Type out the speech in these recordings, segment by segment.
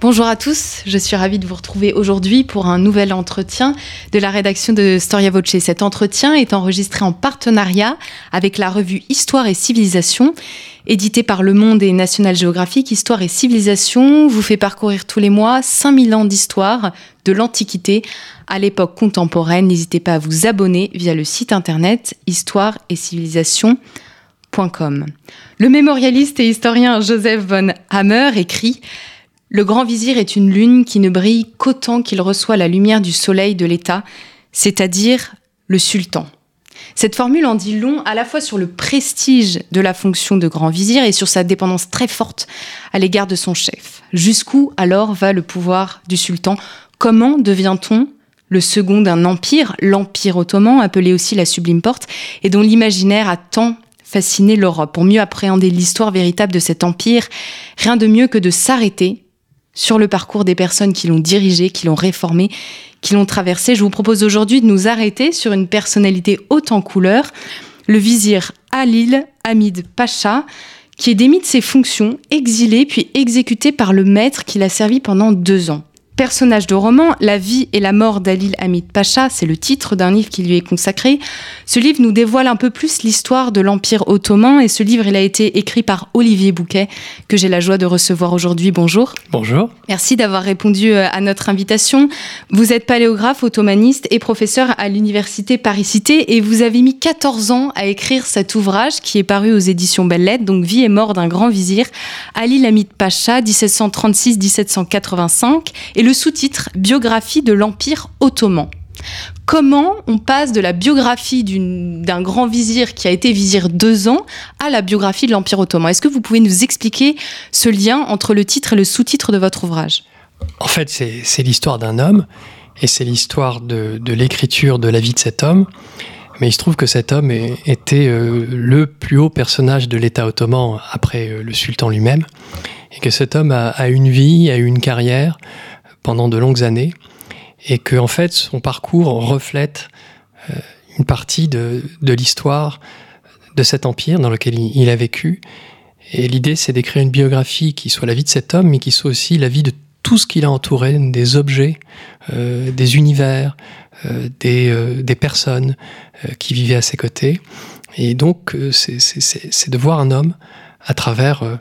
Bonjour à tous, je suis ravie de vous retrouver aujourd'hui pour un nouvel entretien de la rédaction de Storia Voce. Cet entretien est enregistré en partenariat avec la revue Histoire et Civilisation, éditée par Le Monde et National Geographic. Histoire et Civilisation vous fait parcourir tous les mois 5000 ans d'histoire de l'Antiquité à l'époque contemporaine. N'hésitez pas à vous abonner via le site internet histoire et civilisation.com. Le mémorialiste et historien Joseph von Hammer écrit le grand vizir est une lune qui ne brille qu'autant qu'il reçoit la lumière du soleil de l'État, c'est-à-dire le sultan. Cette formule en dit long à la fois sur le prestige de la fonction de grand vizir et sur sa dépendance très forte à l'égard de son chef. Jusqu'où alors va le pouvoir du sultan? Comment devient-on le second d'un empire, l'Empire ottoman, appelé aussi la Sublime Porte, et dont l'imaginaire a tant fasciné l'Europe? Pour mieux appréhender l'histoire véritable de cet empire, rien de mieux que de s'arrêter sur le parcours des personnes qui l'ont dirigé, qui l'ont réformé, qui l'ont traversé. Je vous propose aujourd'hui de nous arrêter sur une personnalité haute en couleur, le vizir Halil Hamid Pacha, qui est démis de ses fonctions, exilé puis exécuté par le maître qui l'a servi pendant deux ans. Personnage de roman, La vie et la mort d'Alil Hamid Pacha, c'est le titre d'un livre qui lui est consacré. Ce livre nous dévoile un peu plus l'histoire de l'Empire ottoman et ce livre, il a été écrit par Olivier Bouquet, que j'ai la joie de recevoir aujourd'hui. Bonjour. Bonjour. Merci d'avoir répondu euh, à notre invitation. Vous êtes paléographe, ottomaniste et professeur à l'université Paris-Cité et vous avez mis 14 ans à écrire cet ouvrage qui est paru aux éditions Lettres, donc Vie et mort d'un grand vizir, Alil Hamid Pacha, 1736-1785. Et le sous-titre Biographie de l'Empire ottoman. Comment on passe de la biographie d'un grand vizir qui a été vizir deux ans à la biographie de l'Empire ottoman? Est-ce que vous pouvez nous expliquer ce lien entre le titre et le sous-titre de votre ouvrage? En fait, c'est l'histoire d'un homme et c'est l'histoire de, l'écriture de la vie de cet homme. Mais il se trouve que cet homme était euh, le plus haut personnage de l'État ottoman après euh, le sultan lui-même, et que cet homme a, a, une vie, a une carrière, pendant de longues années et que fait son parcours reflète euh, une partie de, de l'histoire de cet empire dans lequel il, a vécu. Et l'idée, c'est d'écrire une biographie qui soit la vie de cet homme, mais qui soit aussi la vie de tout ce qui l'a entouré, des objets, euh, des univers, euh, des, des, personnes qui vivaient à ses côtés. Et donc, c'est de voir un homme à travers,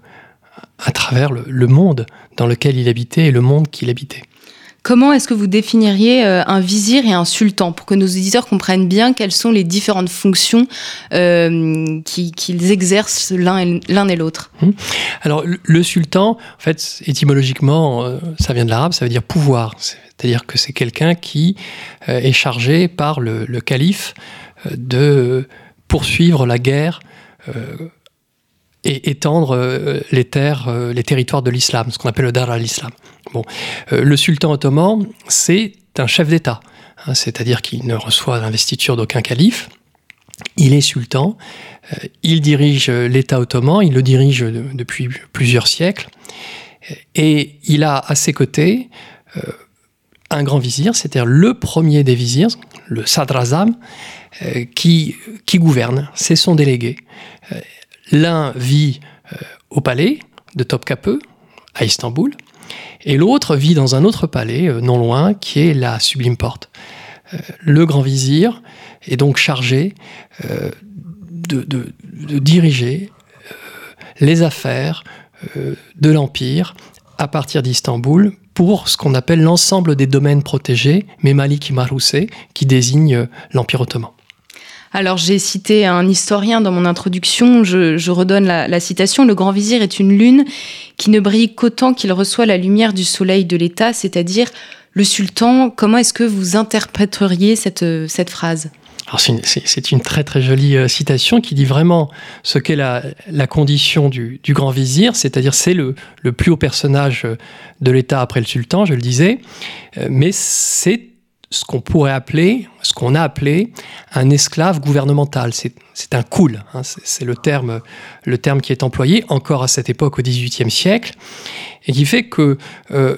à travers le monde dans lequel il habitait et le monde qu'il habitait. Comment est-ce que vous définiriez euh, un vizir et un sultan pour que nos éditeurs comprennent bien quelles sont les différentes fonctions euh, qu'ils exercent l'un et l'autre? Mmh. Alors le, sultan, en fait, étymologiquement, euh, ça vient de l'arabe, ça veut dire pouvoir. C'est-à-dire que c'est quelqu'un qui est chargé par le, calife de poursuivre la guerre et étendre les les territoires de l'islam, ce qu'on appelle le dar al-islam. Euh, le sultan ottoman, c'est un chef d'État, hein, c'est-à-dire qu'il ne reçoit l'investiture d'aucun calife. Il est sultan, euh, il dirige l'État ottoman, il le dirige depuis plusieurs siècles, et il a à ses côtés euh, un grand vizir, c'est-à-dire le premier des vizirs, le sadrazam, qui, qui gouverne, c'est son délégué. L'un vit au palais de Topkapı, à Istanbul, et l'autre vit dans un autre palais, euh, non loin, qui est la Sublime Porte. Euh, le grand vizir est donc chargé euh, de, diriger les affaires de l'Empire à partir d'Istanbul pour ce qu'on appelle l'ensemble des domaines protégés, Memalik Marousset, qui désigne l'Empire ottoman. Alors j'ai cité un historien dans mon introduction, je, redonne la, citation, Le grand vizir est une lune qui ne brille qu'autant qu'il reçoit la lumière du soleil de l'État, c'est-à-dire le sultan. Comment est-ce que vous interpréteriez cette, cette phrase? C'est une très très jolie euh, citation qui dit vraiment ce qu'est la, condition du, grand vizir, c'est-à-dire c'est le, plus haut personnage de l'État après le sultan, je le disais, euh, mais c'est ce qu'on pourrait appeler, ce qu'on a appelé un esclave gouvernemental. C'est un cool, hein, c'est le terme, le terme qui est employé encore à cette époque au XVIIIe siècle, et qui fait que euh,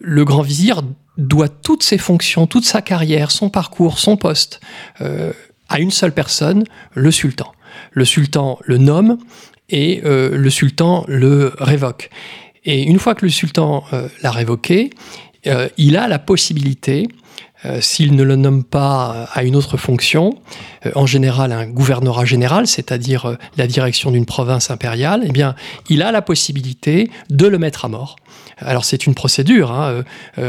le grand vizir doit toutes ses fonctions, toute sa carrière, son parcours, son poste euh, à une seule personne, le sultan. Le sultan le nomme et euh, le sultan le révoque. Et une fois que le sultan l'a révoqué, il a la possibilité euh, s'il ne le nomme pas à une autre fonction, euh, en général un gouvernorat général, c'est-à-dire euh, la direction d'une province impériale, eh bien, il a la possibilité de le mettre à mort. Alors c'est une procédure hein,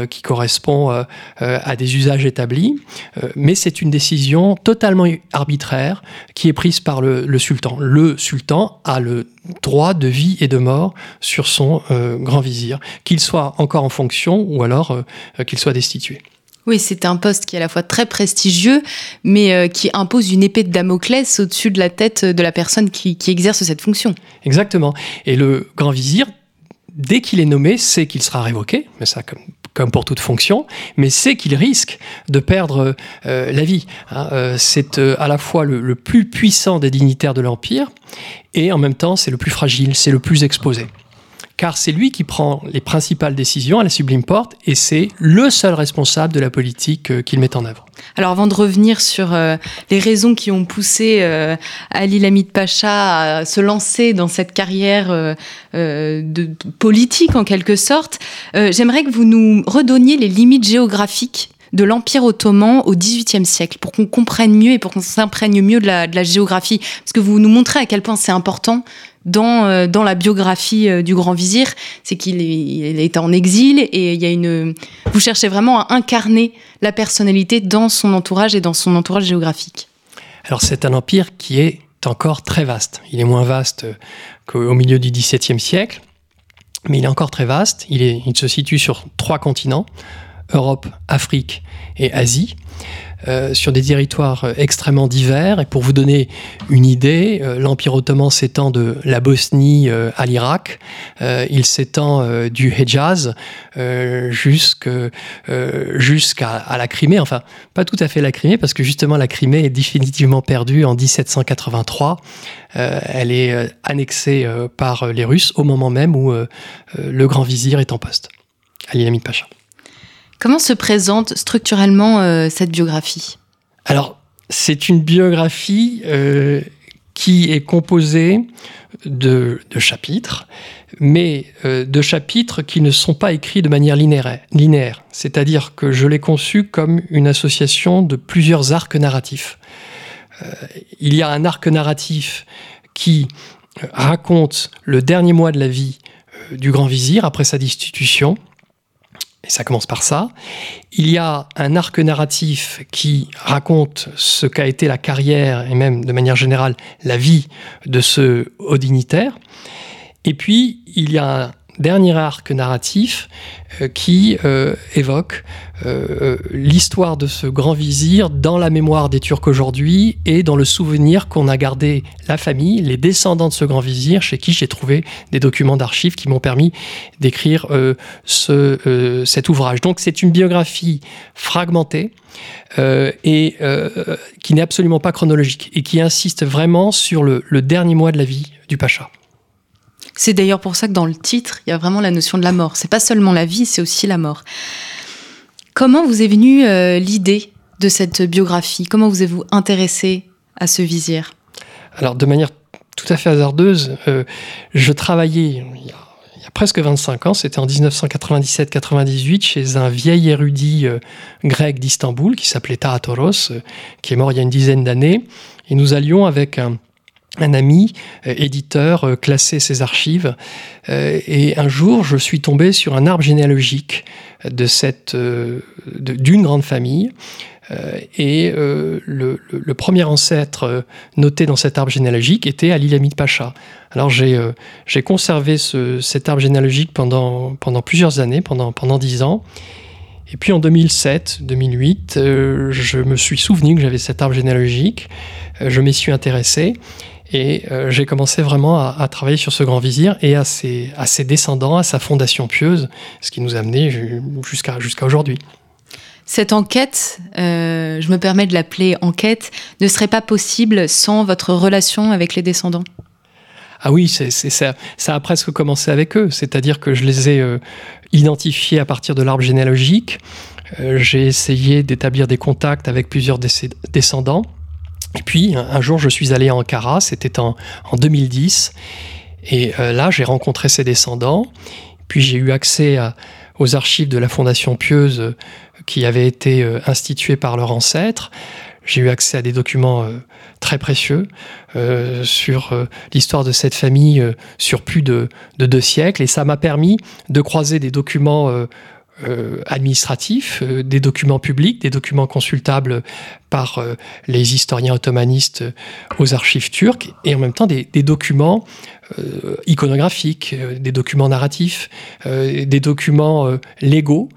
qui correspond à des usages établis, mais c'est une décision totalement arbitraire qui est prise par le, sultan. Le sultan a le droit de vie et de mort sur son grand vizir, qu'il soit encore en fonction ou alors qu'il soit destitué. Oui, c'est un poste qui est à la fois très prestigieux, mais euh, qui impose une épée de Damoclès au-dessus de la tête de la personne qui, exerce cette fonction. Exactement. Et le grand vizir, dès qu'il est nommé, sait qu'il sera révoqué, mais ça comme, pour toute fonction, mais sait qu'il risque de perdre euh, la vie. Hein. Euh, c'est à la fois le, plus puissant des dignitaires de l'Empire, et en même temps c'est le plus fragile, c'est le plus exposé car c'est lui qui prend les principales décisions à la Sublime Porte et c'est le seul responsable de la politique euh, qu'il met en œuvre. Alors avant de revenir sur euh, les raisons qui ont poussé euh, Ali Lamid Pacha à se lancer dans cette carrière de, politique en quelque sorte, j'aimerais que vous nous redonniez les limites géographiques de l'Empire ottoman au XVIIIe siècle, pour qu'on comprenne mieux et pour qu'on s'imprègne mieux de la, de la, géographie. Parce que vous nous montrez à quel point c'est important dans, euh, dans la biographie euh, du grand vizir, c'est qu'il est, en exil et il y a une. Vous cherchez vraiment à incarner la personnalité dans son entourage et dans son entourage géographique. Alors c'est un empire qui est encore très vaste. Il est moins vaste qu'au milieu du XVIIe siècle, mais il est encore très vaste. Il se situe sur trois continents Europe, Afrique et Asie. Euh, sur des territoires euh, extrêmement divers. Et pour vous donner une idée, euh, l'Empire ottoman s'étend de la Bosnie à l'Irak, il s'étend du Hejaz jusqu'à la Crimée. Enfin, pas tout à fait la Crimée, parce que justement la Crimée est définitivement perdue en 1783. elle est annexée par les Russes au moment même où le grand vizir est en poste, Ali Pacha. Comment se présente structurellement euh, cette biographie? Alors, c'est une biographie euh, qui est composée de, chapitres, mais euh, de chapitres qui ne sont pas écrits de manière linéaire. linéaire. C'est-à-dire que je l'ai conçu comme une association de plusieurs arcs narratifs. il y a un arc narratif qui raconte le dernier mois de la vie du grand vizir après sa destitution, et ça commence par ça. Il y a un arc narratif qui raconte ce qu'a été la carrière et même de manière générale la vie de ce haut dignitaire. Et puis, il y a dernier arc narratif euh, qui euh, évoque euh, l'histoire de ce grand vizir dans la mémoire des Turcs aujourd'hui et dans le souvenir qu'on a gardé la famille, les descendants de ce grand vizir, chez qui j'ai trouvé des documents d'archives qui m'ont permis d'écrire ce, cet ouvrage. Donc c'est une biographie fragmentée et qui n'est absolument pas chronologique et qui insiste vraiment sur le dernier mois de la vie du Pacha. C'est d'ailleurs pour ça que dans le titre, il y a vraiment la notion de la mort. C'est pas seulement la vie, c'est aussi la mort. Comment vous est venue euh, l'idée de cette biographie? Comment vous êtes-vous intéressé à ce vizir? Alors, de manière tout à fait hasardeuse, euh, je travaillais il y, a, presque 25 ans, c'était en 1997-98, chez un vieil érudit euh, grec d'Istanbul qui s'appelait Taatoros, qui est mort il y a une dizaine d'années. Et nous allions avec un, un ami euh, éditeur euh, classait ses archives euh, et un jour je suis tombé sur un arbre généalogique de cette d'une grande famille et le, premier ancêtre noté dans cet arbre généalogique était Ali Lamid Pacha. Alors j'ai conservé ce, cet arbre généalogique pendant pendant plusieurs années, pendant pendant dix ans. Et puis en 2007-2008, je me suis souvenu que j'avais cet arbre généalogique, je m'y suis intéressé, et euh, j'ai commencé vraiment à, travailler sur ce grand vizir et à ses, descendants, à sa fondation pieuse, ce qui nous a amené jusqu'à aujourd'hui. Cette enquête, euh, je me permets de l'appeler enquête, ne serait pas possible sans votre relation avec les descendants? Ah oui, ça, ça, a presque commencé avec eux, c'est-à-dire que je les ai euh, identifiés à partir de l'arbre généalogique. J'ai essayé d'établir des contacts avec plusieurs descendants. Et puis, un, jour, je suis allé à Ankara, c'était en, en, 2010. Et là, j'ai rencontré ces descendants. Puis, j'ai eu accès aux archives de la Fondation Pieuse qui avaient été euh, institués par leurs ancêtres. J'ai eu accès à des documents euh, très précieux euh, sur l'histoire de cette famille sur plus de, deux siècles et ça m'a permis de croiser des documents administratifs, des documents publics, des documents consultables par les historiens ottomanistes aux archives turques et en même temps des, des documents euh, iconographiques, euh, des documents narratifs, euh, des documents légaux,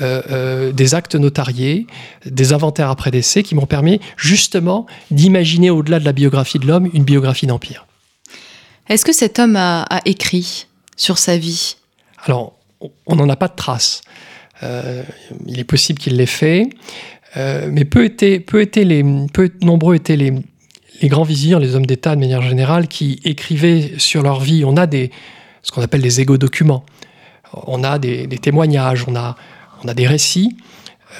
des actes notariés, des inventaires après décès qui m'ont permis justement d'imaginer au-delà de la biographie de l'homme une biographie d'empire. Est-ce que cet homme a, écrit sur sa vie? Alors, on n'en a pas de traces. Il est possible qu'il l'ait fait, mais peu, étaient, peu, étaient les, peu nombreux étaient les, les grands vizirs, les hommes d'État de manière générale, qui écrivaient sur leur vie, on a des, ce qu'on appelle des égo-documents, on a des, témoignages, on a, on a des récits,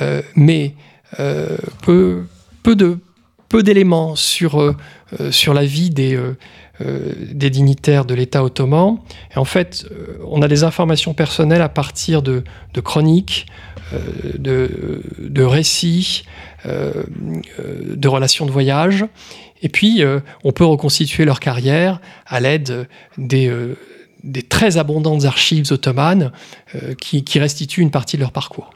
euh, mais euh, peu, peu, de, peu d'éléments sur, euh, sur la vie des, des dignitaires de l'État ottoman. Et en fait, on a des informations personnelles à partir de, chroniques, de, de, récits, de relations de voyage. Et puis, euh, on peut reconstituer leur carrière à l'aide des, euh, très abondantes archives ottomanes euh, qui, restituent une partie de leur parcours.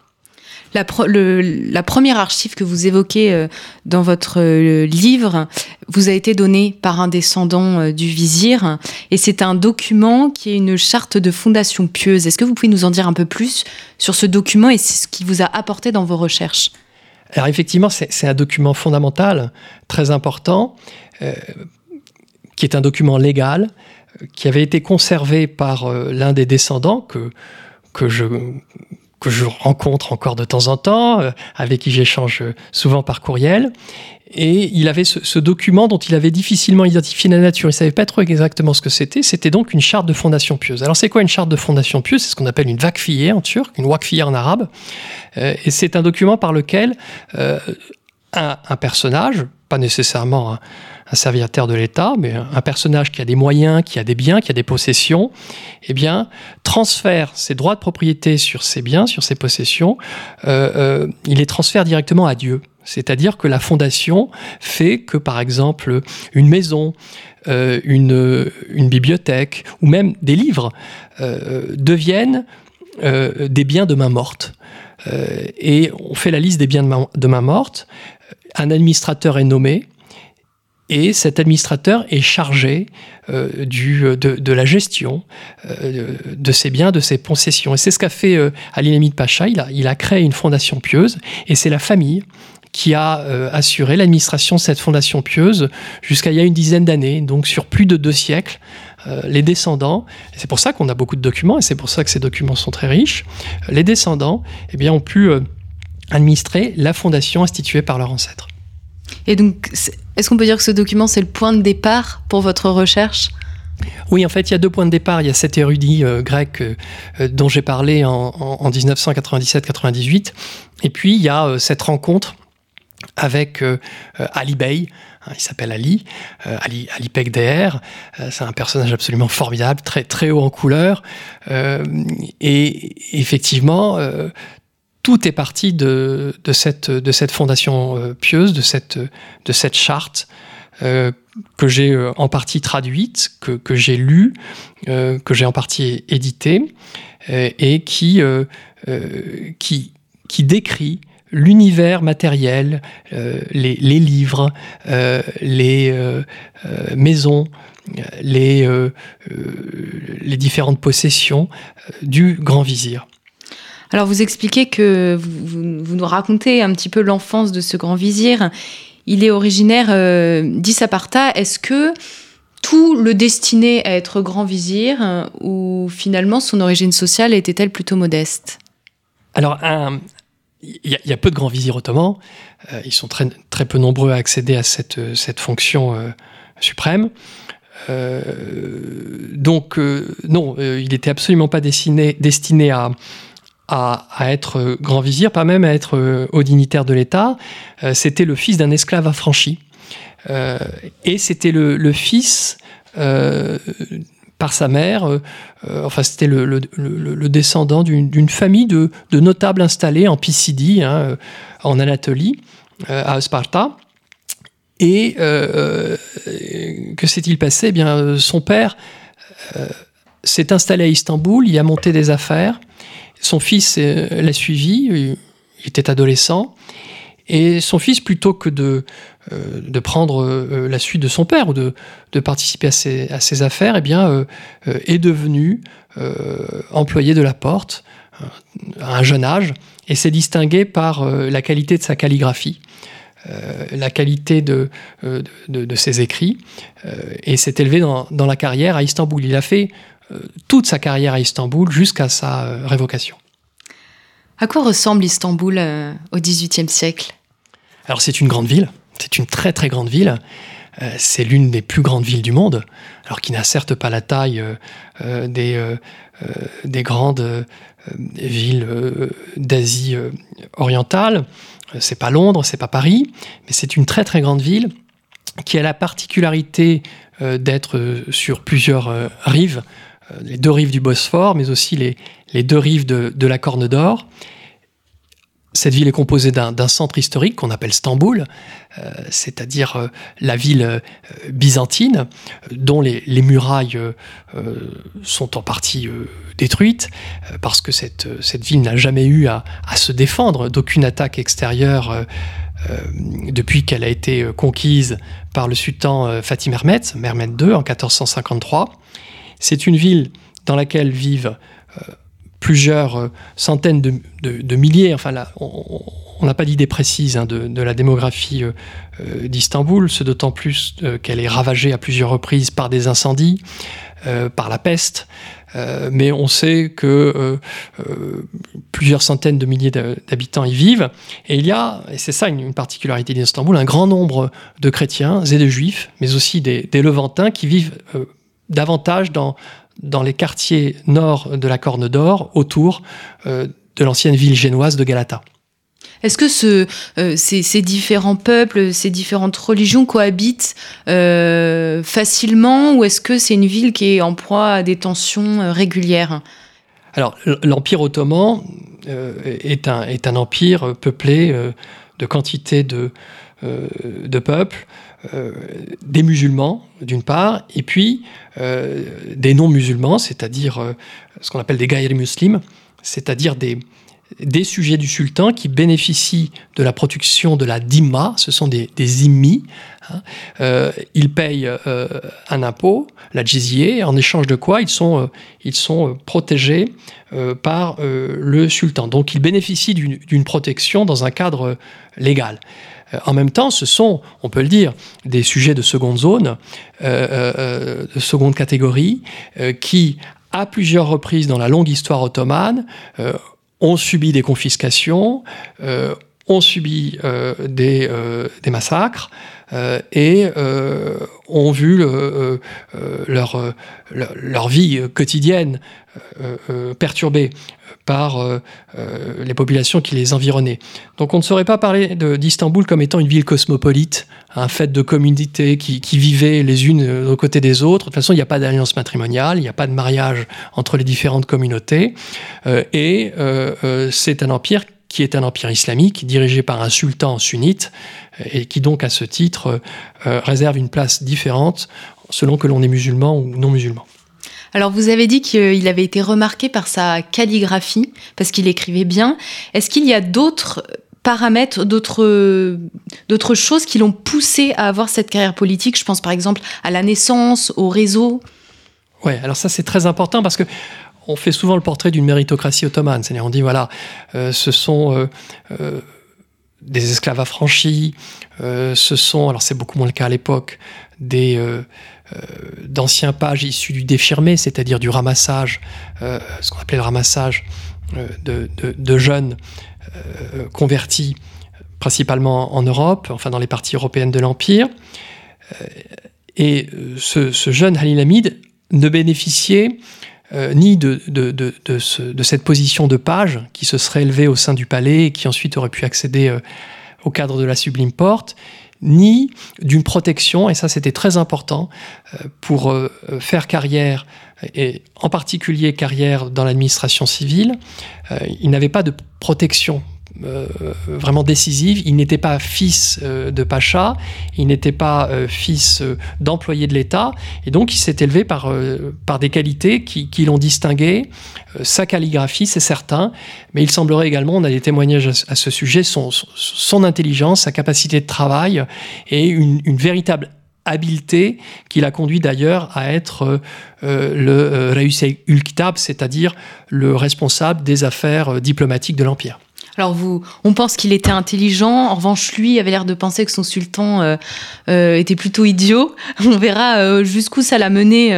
La, première archive que vous évoquez dans votre livre vous a été donnée par un descendant du vizir et c'est un document qui est une charte de fondation pieuse. Est-ce que vous pouvez nous en dire un peu plus sur ce document et ce qui vous a apporté dans vos recherches? Alors effectivement, c'est un document fondamental, très important, euh, qui est un document légal, euh, qui avait été conservé par euh, l'un des descendants que, que je que je rencontre encore de temps en temps, avec qui j'échange souvent par courriel, et il avait ce, document dont il avait difficilement identifié la nature. Il ne savait pas trop exactement ce que c'était. C'était donc une charte de fondation pieuse. Alors c'est quoi une charte de fondation pieuse? C'est ce qu'on appelle une vakfiye en turc, une wakfiye en arabe. Euh, et c'est un document par lequel euh, un, personnage, pas nécessairement un, serviteur de l'État, mais un, personnage qui a des moyens, qui a des biens, qui a des possessions, eh bien, transfère ses droits de propriété sur ses biens, sur ses possessions, euh, il les transfère directement à Dieu. C'est-à-dire que la fondation fait que, par exemple, une maison, euh, une, bibliothèque ou même des livres euh, deviennent euh, des biens de main morte. et on fait la liste des biens de main, morte. Un administrateur est nommé et cet administrateur est chargé du, de, la gestion de ses biens, de ses possessions. Et c'est ce qu'a fait Ali Hamid Pacha. Il a, il a créé une fondation pieuse et c'est la famille qui a euh, assuré l'administration de cette fondation pieuse jusqu'à il y a une dizaine d'années, donc sur plus de deux siècles. Euh, les descendants, c'est pour ça qu'on a beaucoup de documents, et c'est pour ça que ces documents sont très riches, euh, les descendants eh bien, ont pu administrer la fondation instituée par leurs ancêtres. Et donc, est-ce qu'on peut dire que ce document, c'est le point de départ pour votre recherche? Oui, en fait, il y a deux points de départ. Il y a cet érudit grec dont j'ai parlé en, en 1997-98. Et puis, il y a cette rencontre avec euh, euh, Ali Bey. Hein, il s'appelle Ali, euh, Ali, Ali c'est un personnage absolument formidable, très, très haut en couleur. et effectivement, tout est parti de, cette, fondation pieuse, de cette, charte que j'ai en partie traduite, que, j'ai lue, que j'ai en partie éditée, et qui, décrit l'univers matériel, euh, les, livres, euh, les euh, maisons, les différentes possessions du grand vizir. Alors vous expliquez que vous, nous racontez un petit peu l'enfance de ce grand vizir. Il est originaire d'Issaparta. Est-ce que tout le destinait à être grand vizir ou finalement son origine sociale était-elle plutôt modeste? Alors, il y, a peu de grands vizirs ottomans. ils sont très, très peu nombreux à accéder à cette, cette fonction suprême. donc, non, il n'était absolument pas destiné, destiné à, à, être grand vizir, pas même à être haut dignitaire de l'État. C'était le fils d'un esclave affranchi. et c'était le, fils par sa mère. Euh, euh, enfin, c'était le, descendant d'une famille de, notables installés en Pisidie, hein, euh, en Anatolie, à Sparta. Et que s'est-il passé? Eh bien, son père s'est installé à Istanbul, il a monté des affaires. Son fils l'a suivi, il était adolescent. Et son fils, plutôt que de, euh, prendre euh, la suite de son père ou de, participer à ses, affaires, eh bien, euh, est devenu employé de la porte à un jeune âge et s'est distingué par la qualité de sa calligraphie. la qualité de, ses écrits et s'est élevé dans, la carrière à Istanbul. Il a fait toute sa carrière à Istanbul jusqu'à sa révocation. À quoi ressemble Istanbul au XVIIIe siècle? Alors c'est une grande ville, c'est une très très grande ville. Euh, c'est l'une des plus grandes villes du monde, alors qui n'a certes pas la taille euh, euh, des, des, grandes villes d'Asie orientale. C'est pas Londres, c'est pas Paris, mais c'est une très très grande ville qui a la particularité d'être sur plusieurs rives, les deux rives du Bosphore, mais aussi les, les deux rives de, de la Corne d'Or. Cette ville est composée d'un centre historique qu'on appelle Stamboul, euh, c'est-à-dire euh, la ville euh, byzantine, dont les, murailles sont en partie détruites, parce que cette, cette ville n'a jamais eu à, se défendre d'aucune attaque extérieure depuis qu'elle a été conquise par le sultan Fatih Mehmet, Mehmet II, en 1453. C'est une ville dans laquelle vivent plusieurs euh, centaines de, milliers, enfin on n'a pas d'idée précise hein, de, la démographie euh, euh, d'Istanbul, ce d'autant plus qu'elle est ravagée à plusieurs reprises par des incendies, par la peste, mais on sait que plusieurs centaines de milliers d'habitants y vivent, et il y a, et c'est ça une, particularité d'Istanbul, un grand nombre de chrétiens et de juifs, mais aussi des Levantins qui vivent davantage dans, dans les quartiers nord de la Corne d'Or, autour euh, de l'ancienne ville génoise de Galata. Est-ce que ce, euh, ces, différents peuples, ces différentes religions cohabitent euh, facilement ou est-ce que c'est une ville qui est en proie à des tensions régulières? Alors, l'Empire ottoman est, un, est un empire peuplé de quantité de, de peuples. Euh, des musulmans, d'une part, et puis euh, des non-musulmans, c'est-à-dire euh, ce qu'on appelle des gaïri muslims, c'est-à-dire des, des sujets du sultan qui bénéficient de la protection de la dhimma, ce sont des, des. Hein. ils payent un impôt, la jizye, en échange de quoi ils sont, ils sont protégés par le sultan. Donc ils bénéficient d'une protection dans un cadre légal. Euh, en même temps, ce sont, on peut le dire, des sujets de seconde zone, euh, euh, de seconde catégorie, qui, à plusieurs reprises dans la longue histoire ottomane, ont subi des confiscations, ont subi des, massacres et ont vu leur, leur, vie quotidienne perturbée par euh, euh, les populations qui les environnaient. Donc on ne saurait pas parler d'Istanbul comme étant une ville cosmopolite, un fait de communautés qui, vivaient les unes aux côtés des autres. De toute façon, il n'y a pas d'alliance matrimoniale, il n'y a pas de mariage entre les différentes communautés. Euh, et c'est un empire qui est un empire islamique dirigé par un sultan sunnite et qui donc à ce titre réserve une place différente selon que l'on est musulman ou non musulman. Alors vous avez dit qu'il avait été remarqué par sa calligraphie, parce qu'il écrivait bien. Est-ce qu'il y a d'autres paramètres, d'autres, choses qui l'ont poussé à avoir cette carrière politique? Je pense par exemple à la naissance, au réseau. Oui, alors ça c'est très important parce que on fait souvent le portrait d'une méritocratie ottomane. C'est-à-dire on dit voilà, euh, ce sont euh, euh, des esclaves affranchis, ce sont, alors c'est beaucoup moins le cas à l'époque, des d'anciens pages issus du défirmé, c'est-à-dire du ramassage, euh, ce qu'on appelait le ramassage euh, de, jeunes converti principalement en Europe, enfin dans les parties européennes de l'Empire. et ce, jeune Halil Hamid ne bénéficiait ni de, cette position de page qui se serait élevée au sein du palais et qui ensuite aurait pu accéder au cadre de la Sublime Porte, ni d'une protection, et ça c'était très important, euh, pour euh, faire carrière, et en particulier carrière dans l'administration civile. Euh, il n'avait pas de protection euh, vraiment décisive. Il n'était pas fils euh, de Pacha, il n'était pas euh, fils d'employé de l'État, et donc il s'est élevé par, par des qualités qui, qui l'ont distingué. sa calligraphie, c'est certain, mais il semblerait également, on a des témoignages à, ce sujet, son, son, intelligence, sa capacité de travail et une, une véritable habileté qui l'a conduit d'ailleurs à être euh, le Reusei Ulkitab, c'est-à-dire le responsable des affaires diplomatiques de l'Empire. Alors vous, on pense qu'il était intelligent. En revanche, lui avait l'air de penser que son sultan euh, euh, était plutôt idiot. On verra euh, jusqu'où ça l'a mené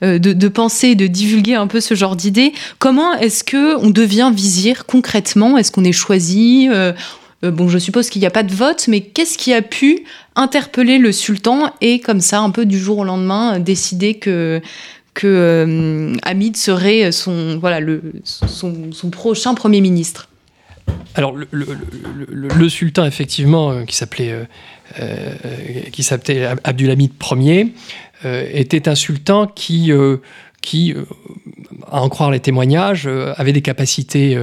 de, de, penser, de divulguer un peu ce genre d'idées. Comment est-ce que on devient vizir concrètement? Est-ce qu'on est choisi? Bon, je suppose qu'il n'y a pas de vote, mais qu'est-ce qui a pu interpeller le sultan et comme ça, un peu du jour au lendemain, décider que que Hamid serait son voilà son prochain premier ministre? Alors, le, sultan, effectivement, euh, qui s'appelait euh, euh, s'appelait Abdulhamid Ier, était un sultan qui, qui à en croire les témoignages, avait des capacités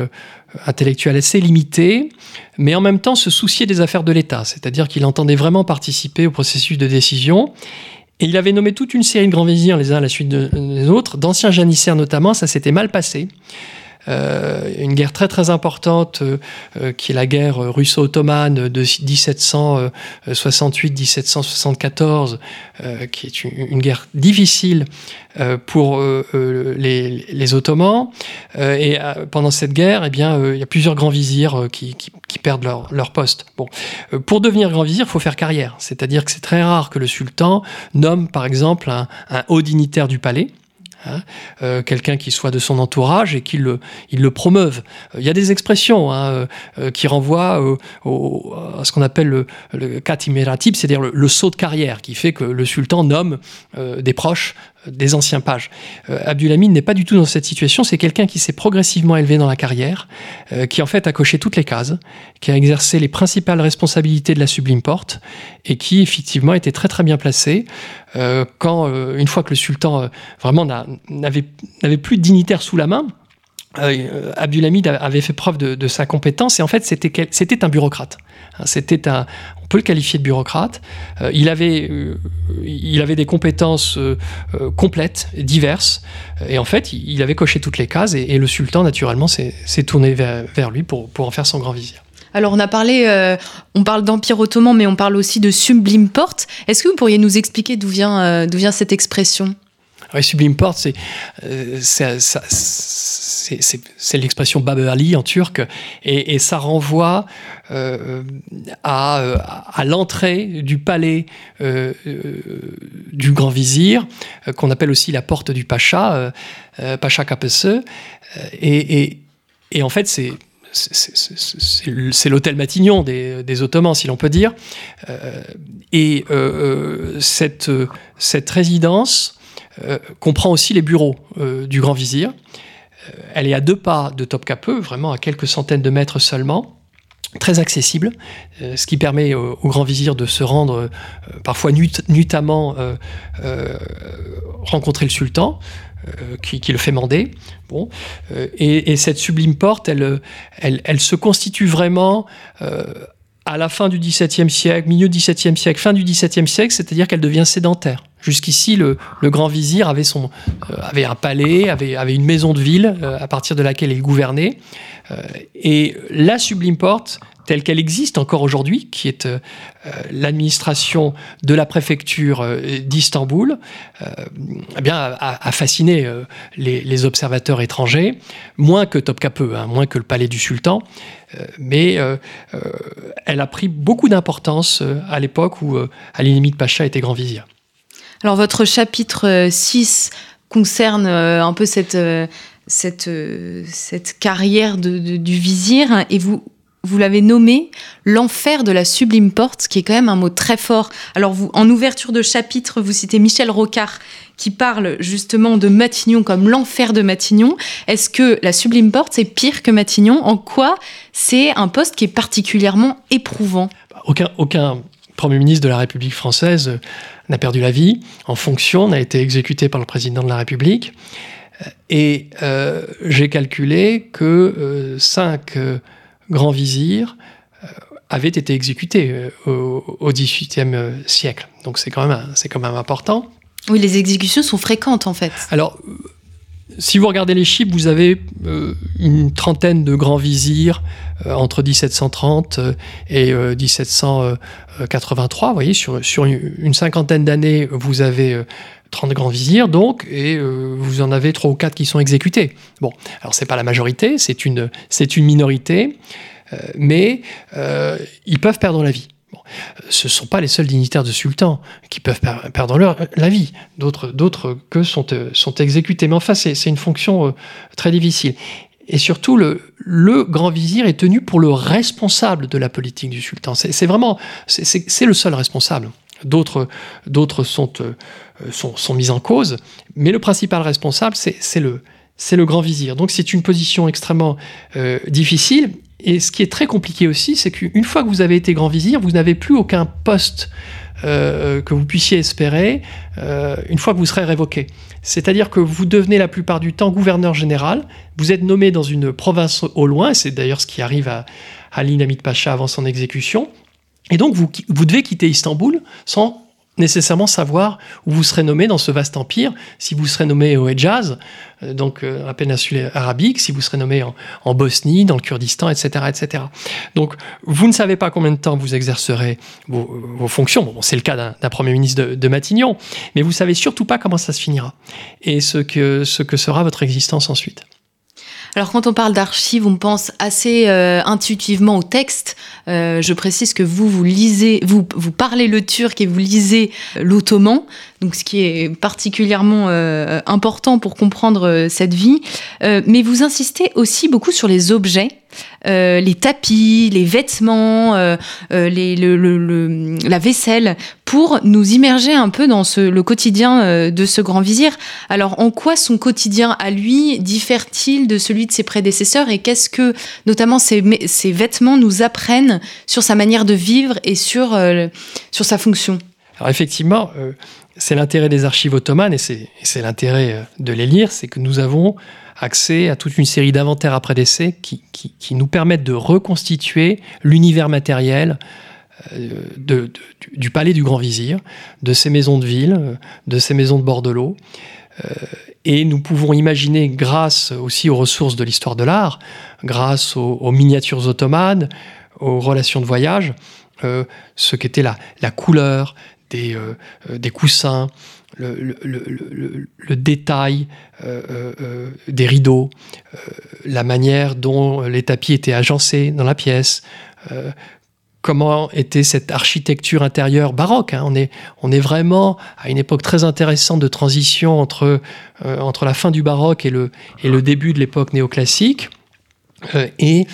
intellectuelles assez limitées, mais en même temps se souciait des affaires de l'État, c'est-à-dire qu'il entendait vraiment participer au processus de décision. Et il avait nommé toute une série de grands vizirs, les uns à la suite des autres, d'anciens janissaires notamment, ça s'était mal passé. Euh, une guerre très très importante euh, euh, qui est la guerre russo-ottomane de 1768-1774, qui est une, guerre difficile pour les, les, Ottomans. et pendant cette guerre, eh bien, il y a plusieurs grands vizirs qui, qui, qui perdent leur, leur, poste. Bon, pour devenir grand vizir, il faut faire carrière. C'est-à-dire que c'est très rare que le sultan nomme, par exemple, un, un haut dignitaire du palais. Hein, euh, quelqu'un qui soit de son entourage et qui le, il le promeuve. Euh, il y a des expressions hein, euh, qui renvoient à ce qu'on appelle le, le c'est-à-dire le, saut de carrière, qui fait que le sultan nomme des proches des anciens pages. Euh, Abdulhamid n'est pas du tout dans cette situation, c'est quelqu'un qui s'est progressivement élevé dans la carrière, euh, qui en fait a coché toutes les cases, qui a exercé les principales responsabilités de la Sublime Porte, et qui effectivement était très très bien placé euh, quand, une fois que le sultan vraiment n'avait plus de dignitaire sous la main, Abdulhamid avait fait preuve de, de, sa compétence et en fait c'était un bureaucrate. C'était un, peut le qualifier de bureaucrate. Euh, il, avait, euh, il avait des compétences euh, complètes, diverses, et en fait, il avait coché toutes les cases, et, le sultan, naturellement, s'est tourné vers, lui pour, pour en faire son grand vizir. Alors on a parlé, on parle d'empire ottoman, mais on parle aussi de sublime porte. Est-ce que vous pourriez nous expliquer d'où vient, d'où vient cette expression? Sublime porte, c'est c'est l'expression Bab Ali en turc, et, ça renvoie euh, à, l'entrée du palais euh, euh, du grand vizir, qu'on appelle aussi la porte du Pacha, Pacha Kapese, et, en fait c'est l'hôtel Matignon des, Ottomans, si l'on peut dire. et cette résidence comprend aussi les bureaux du grand vizir. Euh, elle est à deux pas de Topkapi, vraiment à quelques centaines de mètres seulement très accessible, euh, ce qui permet au, grand vizir de se rendre euh, parfois nuitamment rencontrer le sultan, qui, le fait mander. Bon, et, cette sublime porte, elle, elle, elle se constitue vraiment à la fin du XVIIe siècle, milieu du XVIIe siècle, fin du XVIIe siècle, c'est-à-dire qu'elle devient sédentaire. Jusqu'ici, le, grand vizir avait, son, euh, avait un palais, avait, avait, une maison de ville euh, à partir de laquelle il gouvernait. Euh, et la sublime porte, telle qu'elle existe encore aujourd'hui, qui est l'administration de la préfecture d'Istanbul, eh bien, a, fasciné les, observateurs étrangers, moins que Topkapi, hein, moins que le palais du sultan. mais elle a pris beaucoup d'importance à l'époque où Ali Limit Pacha était grand vizir. Alors votre chapitre 6 euh, concerne euh, un peu cette, euh, cette, cette carrière de, du vizir et vous, vous l'avez nommé l'enfer de la sublime porte, qui est quand même un mot très fort. Alors, en ouverture de chapitre, vous citez Michel Rocard, qui parle justement de Matignon comme l'enfer de Matignon. Est-ce que la sublime porte, c'est pire que Matignon? En quoi c'est un poste qui est particulièrement éprouvant? Aucun, aucun Premier ministre de la République française n'a perdu la vie en fonction, n'a été exécuté par le président de la République. Et euh, j'ai calculé que euh, cinq euh, grands vizirs avaient été exécutés au XVIIIe siècle. Donc c'est quand, même, quand même important. Oui, les exécutions sont fréquentes en fait. Alors, si vous regardez les chiffres, vous avez une trentaine de grands vizirs entre 1730 et 1783. Vous voyez, sur, une cinquantaine d'années, vous avez 30 grands vizirs, donc, et euh, vous en avez 3 ou 4 qui sont exécutés. Bon, alors c'est pas la majorité, c'est une, une minorité, euh, mais euh, ils peuvent perdre la vie. Ce ne sont pas les seuls dignitaires de sultan qui peuvent perdre leur, la vie. D'autres, que sont, sont exécutés. Mais enfin, c'est, une fonction très difficile. Et surtout, le, grand vizir est tenu pour le responsable de la politique du sultan. C'est, vraiment, c'est le seul responsable. D'autres, sont, euh, mis en cause, mais le principal responsable, c'est le, le grand vizir. Donc c'est une position extrêmement euh, difficile. Et ce qui est très compliqué aussi, c'est qu'une fois que vous avez été grand vizir, vous n'avez plus aucun poste euh, que vous puissiez espérer une fois que vous serez révoqué. C'est-à-dire que vous devenez la plupart du temps gouverneur général, vous êtes nommé dans une province au loin, c'est d'ailleurs ce qui arrive à Namid Pacha avant son exécution, et donc, vous devez quitter Istanbul sans nécessairement savoir où vous serez nommé dans ce vaste empire, si vous serez nommé au Hejaz, euh, donc euh, la péninsule arabique, si vous serez nommé en, Bosnie, dans le Kurdistan, etc., etc. Donc, vous ne savez pas combien de temps vous exercerez vos, fonctions. Bon, c'est le cas d'un Premier ministre de, de, Matignon, mais vous savez surtout pas comment ça se finira et ce que, ce que sera votre existence ensuite. Alors quand on parle d'archives, on pense assez euh, intuitivement au texte. Euh, je précise que vous, vous lisez, vous, vous parlez le turc et vous lisez l'ottoman, donc ce qui est particulièrement euh, important pour comprendre cette vie. mais vous insistez aussi beaucoup sur les objets. Euh, les tapis, les vêtements, euh, euh, les, le, la vaisselle, pour nous immerger un peu dans le quotidien de ce grand vizir. Alors, en quoi son quotidien à lui diffère-t-il de celui de ses prédécesseurs et qu'est-ce que, notamment, ces, vêtements nous apprennent sur sa manière de vivre et sur, sur sa fonction? Alors, effectivement, c'est l'intérêt des archives ottomanes et c'est l'intérêt de les lire, c'est que nous avons accès à toute une série d'inventaires après décès qui, nous permettent de reconstituer l'univers matériel euh, du palais du grand vizir, de ses maisons de ville, euh, de ses maisons de bord de l'eau. Euh, et nous pouvons imaginer, grâce aussi aux ressources de l'histoire de l'art, grâce aux, miniatures ottomanes, aux relations de voyage, ce qu'était la, la couleur des, des coussins, le, détail euh, euh, des rideaux, la manière dont les tapis étaient agencés dans la pièce, comment était cette architecture intérieure baroque. Hein. On, est, on est vraiment à une époque très intéressante de transition entre, entre la fin du baroque et le, et le début de l'époque néoclassique. et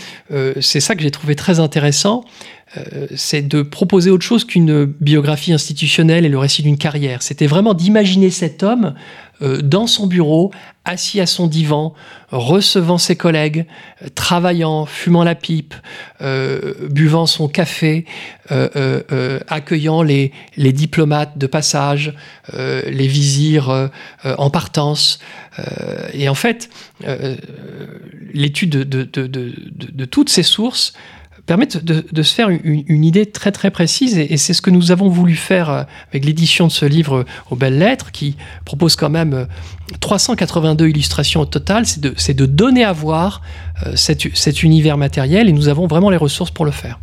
c'est ça que j'ai trouvé très intéressant, euh, c'est de proposer autre chose qu'une biographie institutionnelle et le récit d'une carrière. C'était vraiment d'imaginer cet homme euh, dans son bureau, assis à son divan, recevant ses collègues, euh, travaillant, fumant la pipe, buvant son café, accueillant les, diplomates de passage, les vizirs en partance. et en fait, l'étude de, toutes ces sources permettent de, se faire une, idée très très précise et, c'est ce que nous avons voulu faire euh, avec l'édition de ce livre aux belles lettres qui propose quand même 382 euh, illustrations au total, c'est de, donner à voir euh, cet univers matériel et nous avons vraiment les ressources pour le faire.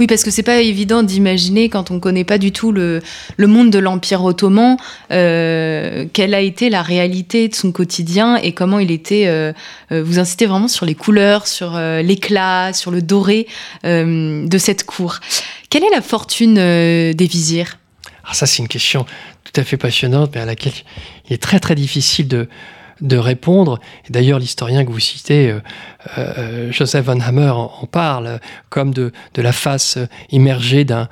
Oui, parce que c'est pas évident d'imaginer quand on connaît pas du tout le, le monde de l'Empire ottoman, euh, quelle a été la réalité de son quotidien et comment il était. Euh, euh vous incitez vraiment sur les couleurs, sur l'éclat, sur le doré de cette cour. Quelle est la fortune des vizirs? Ah, Ça, c'est une question tout à fait passionnante, mais à laquelle il est très très difficile de, de répondre. D'ailleurs, l'historien que vous citez, euh, euh, Joseph von Hammer, en, parle comme de, la face immergée d'un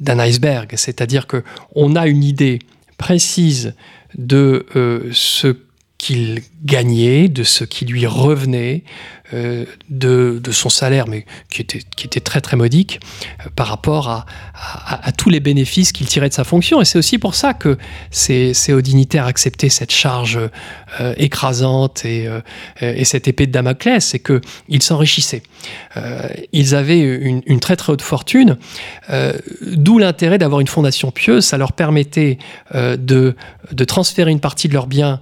d'un iceberg. C'est-à-dire qu'on a une idée précise de ce qu'il gagnait, de ce qui lui revenait, euh, de, son salaire, mais qui était, qui était très très modique, euh, par rapport à, tous les bénéfices qu'il tirait de sa fonction. Et c'est aussi pour ça que ces, ces hauts dignitaires acceptaient cette charge euh, écrasante et, et, cette épée de Damoclès, c'est qu'ils s'enrichissaient. ils avaient une, très très haute fortune, d'où l'intérêt d'avoir une fondation pieuse, ça leur permettait de, de transférer une partie de leurs biens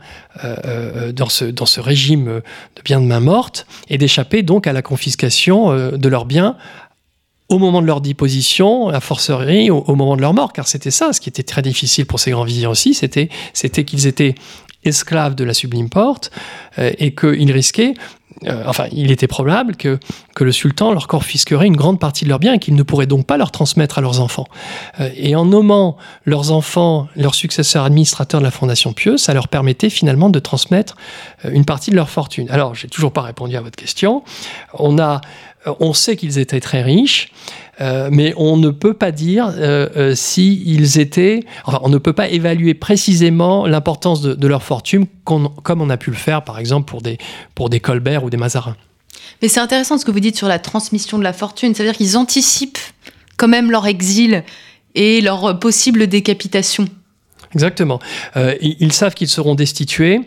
dans, ce, dans ce régime de biens de main morte d'échapper donc à la confiscation euh, de leurs biens au moment de leur déposition, à forcerie, au, moment de leur mort, car c'était ça, ce qui était très difficile pour ces grands viziers aussi, c'était, c'était qu'ils étaient esclaves de la sublime porte euh, et qu'ils risquaient euh, enfin, il était probable que, que le sultan leur confisquerait une grande partie de leurs biens et qu'ils ne pourraient donc pas leur transmettre à leurs enfants. Euh, et en nommant leurs enfants, leurs successeurs administrateurs de la Fondation Pieux, ça leur permettait finalement de transmettre euh, une partie de leur fortune. Alors, j'ai toujours pas répondu à votre question. On a on sait qu'ils étaient très riches, euh, mais on ne peut pas dire euh, euh, s'ils étaient. Enfin, on ne peut pas évaluer précisément l'importance de, leur fortune comme on a pu le faire, par exemple, pour des, pour des Colbert ou des Mazarin. Mais c'est intéressant ce que vous dites sur la transmission de la fortune. C'est-à-dire qu'ils anticipent quand même leur exil et leur possible décapitation. Exactement. Euh, ils, savent qu'ils seront destitués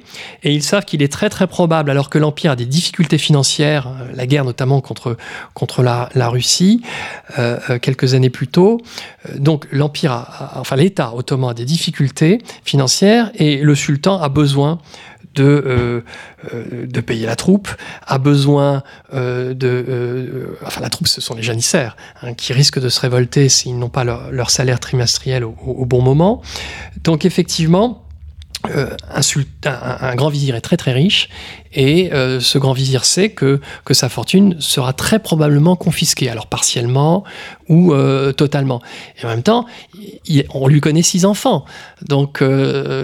et ils savent qu'il est très très probable, alors que l'Empire a des difficultés financières, euh, la guerre notamment contre, contre la, Russie, euh, quelques années plus tôt. Donc l'Empire, enfin l'État ottoman a des difficultés financières et le sultan a besoin de, euh, euh, de payer la troupe, a besoin euh, de... enfin, la troupe, ce sont les janissaires, hein, qui risquent de se révolter s'ils n'ont pas leur, salaire trimestriel au, bon moment. Donc, effectivement, euh, un, grand vizir est très très riche et euh, ce grand vizir sait que, que sa fortune sera très probablement confisquée, alors partiellement ou euh, totalement. Et en même temps, on lui connaît six enfants, donc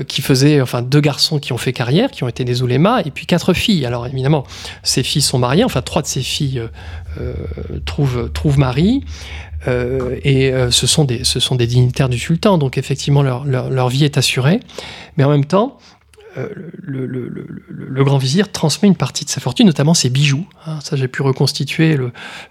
qui faisaient, enfin deux garçons qui ont fait carrière, qui ont été des oulémas, et puis quatre filles. Alors évidemment, ses filles sont mariées, enfin trois de ses filles trouvent, trouvent mari. Euh, et euh, ce, sont des, ce sont des dignitaires du sultan, donc effectivement leur, leur, vie est assurée. Mais en même temps, euh, le, grand vizir transmet une partie de sa fortune, notamment ses bijoux. Hein. ça, j'ai pu reconstituer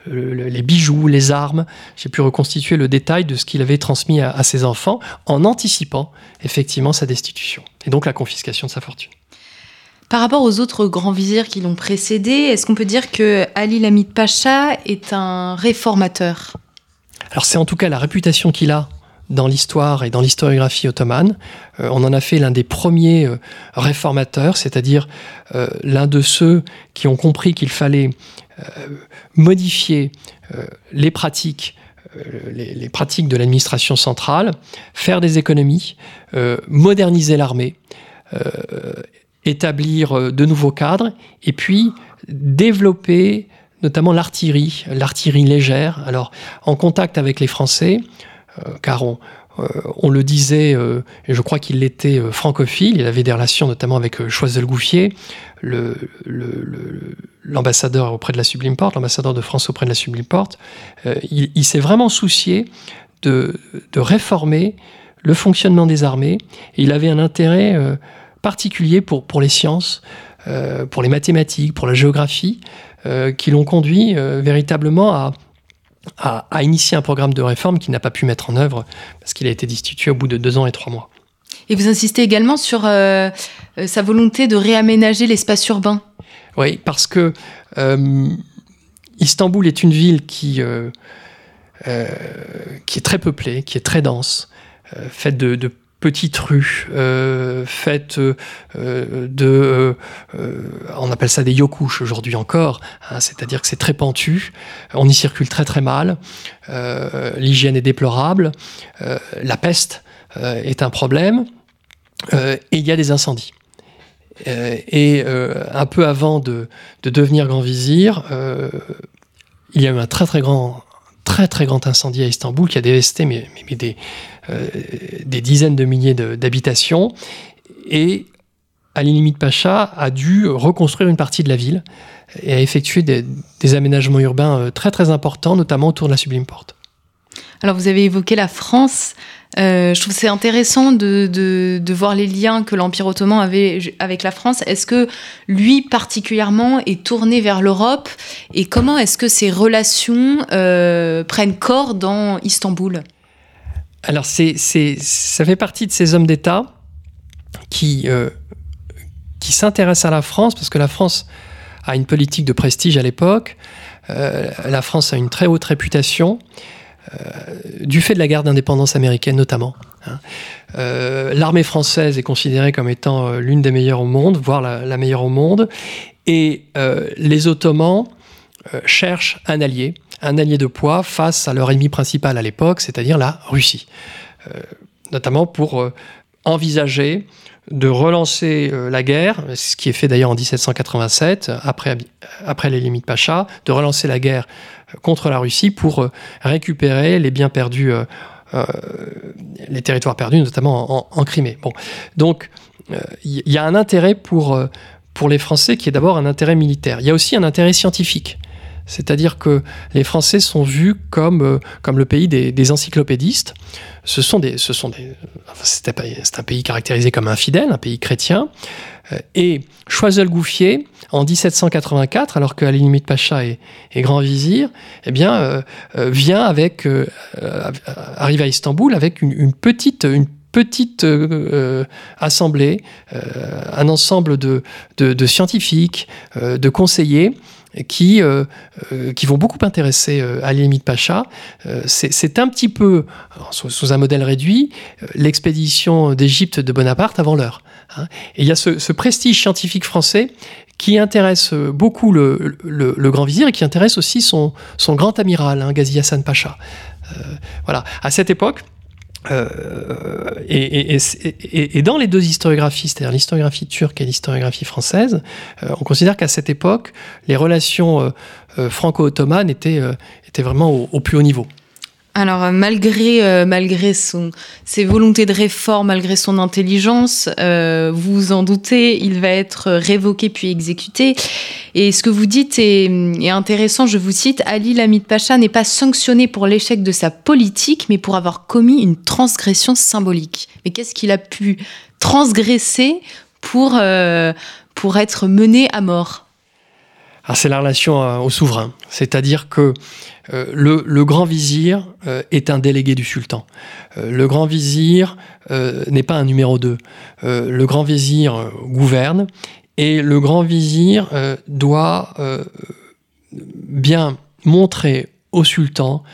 les bijoux, les armes. J'ai pu reconstituer le détail de ce qu'il avait transmis à, à, ses enfants en anticipant effectivement sa destitution et donc la confiscation de sa fortune. Par rapport aux autres grands vizirs qui l'ont précédé, est-ce qu'on peut dire que Ali Lamid Pacha est un réformateur? Alors c'est en tout cas la réputation qu'il a dans l'histoire et dans l'historiographie ottomane. Euh, on en a fait l'un des premiers euh, réformateurs, c'est-à-dire euh, l'un de ceux qui ont compris qu'il fallait modifier les pratiques les, pratiques de l'administration centrale, faire des économies, moderniser l'armée, établir de nouveaux cadres, et puis développer notamment l'artillerie, l'artillerie légère. Alors, en contact avec les Français, euh, car on, euh, on, le disait, euh, et je crois qu'il l'était francophile, il avait des relations notamment avec Choiseul-Gouffier, l'ambassadeur auprès de la Sublime Porte, l'ambassadeur de France auprès de la Sublime Porte. il, s'est vraiment soucié de, réformer le fonctionnement des armées, et il avait un intérêt particulier pour les sciences, pour les mathématiques, pour la géographie. Euh, qui l'ont conduit euh, véritablement à, à, initier un programme de réforme qu'il n'a pas pu mettre en œuvre parce qu'il a été destitué au bout de deux ans et trois mois. Et vous insistez également sur euh, sa volonté de réaménager l'espace urbain. Oui, parce que Istanbul est une ville qui, qui est très peuplée, qui est très dense, faite de, de petites rues euh, faites euh, de, euh, on appelle ça des yokush aujourd'hui encore, hein, c'est-à-dire que c'est très pentu, on y circule très très mal, l'hygiène est déplorable, la peste est un problème, et il y a des incendies. et un peu avant de, devenir grand vizir, il y a eu un très très grand très très grand incendie à Istanbul qui a dévasté mais, des, euh, des dizaines de milliers d'habitations. Et Ali Limit Pacha a dû reconstruire une partie de la ville et a effectué des, aménagements urbains très très importants, notamment autour de la Sublime Porte. Alors vous avez évoqué la France. Euh, je trouve c'est intéressant de, voir les liens que l'Empire ottoman avait avec la France. Est-ce que lui particulièrement est tourné vers l'Europe? Et comment est-ce que ces relations euh, prennent corps dans Istanbul? Alors c'est, ça fait partie de ces hommes d'État qui, euh, qui s'intéressent à la France parce que la France a une politique de prestige à l'époque. la France a une très haute réputation. Euh, du fait de la guerre d'indépendance américaine notamment. Hein. Euh, l'armée française est considérée comme étant euh, l'une des meilleures au monde, voire la, meilleure au monde, et les Ottomans cherchent un allié, un allié de poids face à leur ennemi principal à l'époque, c'est-à-dire la Russie, notamment pour envisager de relancer la guerre, ce qui est fait d'ailleurs en 1787, après, après les limites Pacha, de relancer la guerre contre la Russie pour euh, récupérer les biens perdus, euh, euh, les territoires perdus, notamment en, Crimée. Bon. Donc, il y a un intérêt pour, pour les Français qui est d'abord un intérêt militaire. Il y a aussi un intérêt scientifique. C'est-à-dire que les Français sont vus comme, comme le pays des, encyclopédistes. Ce sont des, ce sont c'est un pays caractérisé comme infidèle, un pays chrétien. Et Choiseul-Gouffier, en 1784, alors que Ali Pacha est, grand vizir, eh bien, euh, euh, vient avec, euh, arrive à Istanbul avec une, petite, une petite assemblée, un ensemble de, de scientifiques, de conseillers qui, qui vont beaucoup intéresser Ali Pacha. C'est un petit peu, sous, un modèle réduit, l'expédition d'Égypte de Bonaparte avant l'heure. Hein. Et il y a ce, prestige scientifique français qui intéresse beaucoup le, grand vizir et qui intéresse aussi son, son grand amiral, hein, Ghazi Hassan Pacha. Euh, voilà. À cette époque, euh, et, dans les deux historiographies, c'est-à-dire l'historiographie turque et l'historiographie française, euh, on considère qu'à cette époque, les relations franco-ottomanes étaient, étaient vraiment au, plus haut niveau. Alors euh, malgré euh, malgré son ses volontés de réforme, malgré son intelligence, euh, vous en doutez, il va être révoqué puis exécuté. Et ce que vous dites est, est intéressant. Je vous cite Ali Lamid Pacha n'est pas sanctionné pour l'échec de sa politique, mais pour avoir commis une transgression symbolique. Mais qu'est-ce qu'il a pu transgresser pour pour être mené à mort? C'est la relation au souverain, c'est-à-dire que euh, le, grand vizir euh, est un délégué du sultan. Euh, le grand vizir n'est pas un numéro 2. le grand vizir gouverne et le grand vizir doit bien montrer au sultan,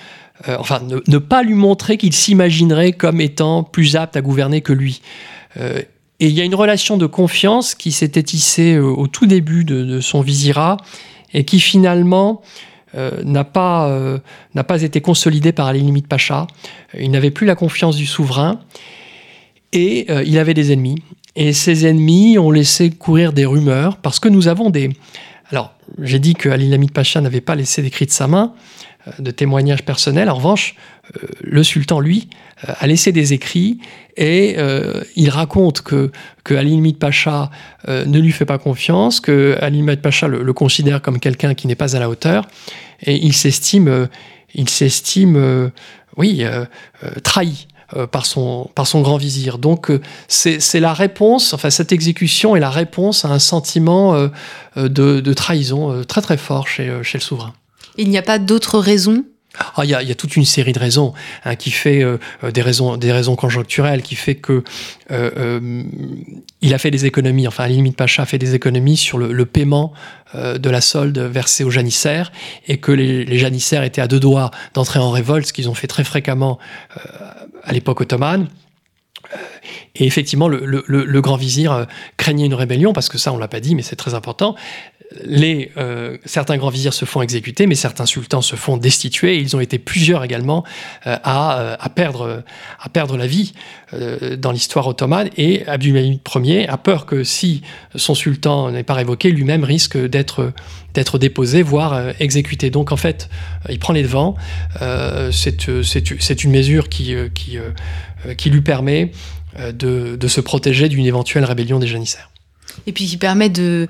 enfin ne, pas lui montrer qu'il s'imaginerait comme étant plus apte à gouverner que lui. Et il y a une relation de confiance qui s'était tissée au tout début de, son vizirat et qui finalement euh, n'a pas, euh, pas été consolidé par Ali Limit Pacha. Il n'avait plus la confiance du souverain et euh, il avait des ennemis. Et ces ennemis ont laissé courir des rumeurs parce que nous avons des. Alors, j'ai dit que Ali Limit Pacha n'avait pas laissé d'écrit de sa main, de témoignages personnels. En revanche, le sultan, lui, a laissé des écrits et euh, il raconte que, que Ali Limit Pacha euh, ne lui fait pas confiance, que Ali Limit Pacha le, considère comme quelqu'un qui n'est pas à la hauteur, et il s'estime, euh, il s'estime, oui, trahi. par, son, par son grand vizir. Donc c'est la réponse, enfin cette exécution est la réponse à un sentiment de, de, trahison très très fort chez, chez le souverain. Il n'y a pas d'autre raison ah, il y, a, toute une série de raisons hein, qui fait euh, euh, des raisons raisons conjoncturelles qui fait que euh, il a fait des économies enfin limite Pacha a fait des économies sur le, paiement de la solde versée aux janissaires et que les, janissaires étaient à deux doigts d'entrer en révolte ce qu'ils ont fait très fréquemment à l'époque ottomane. Et effectivement, le, grand vizir craignait une rébellion, parce que ça, on l'a pas dit, mais c'est très important les, euh, certains grands vizirs se font exécuter, mais certains sultans se font destituer. ils ont été plusieurs également euh, euh, à, perdre, à perdre la vie dans l'histoire ottomane. Et Abdulhamid Ier a peur que si son sultan n'est pas révoqué, lui-même risque d'être d'être déposé, voire exécuté. Donc en fait, il prend les devants. C'est une mesure qui, qui, qui lui permet de, de se protéger d'une éventuelle rébellion des janissaires. Et puis qui permet de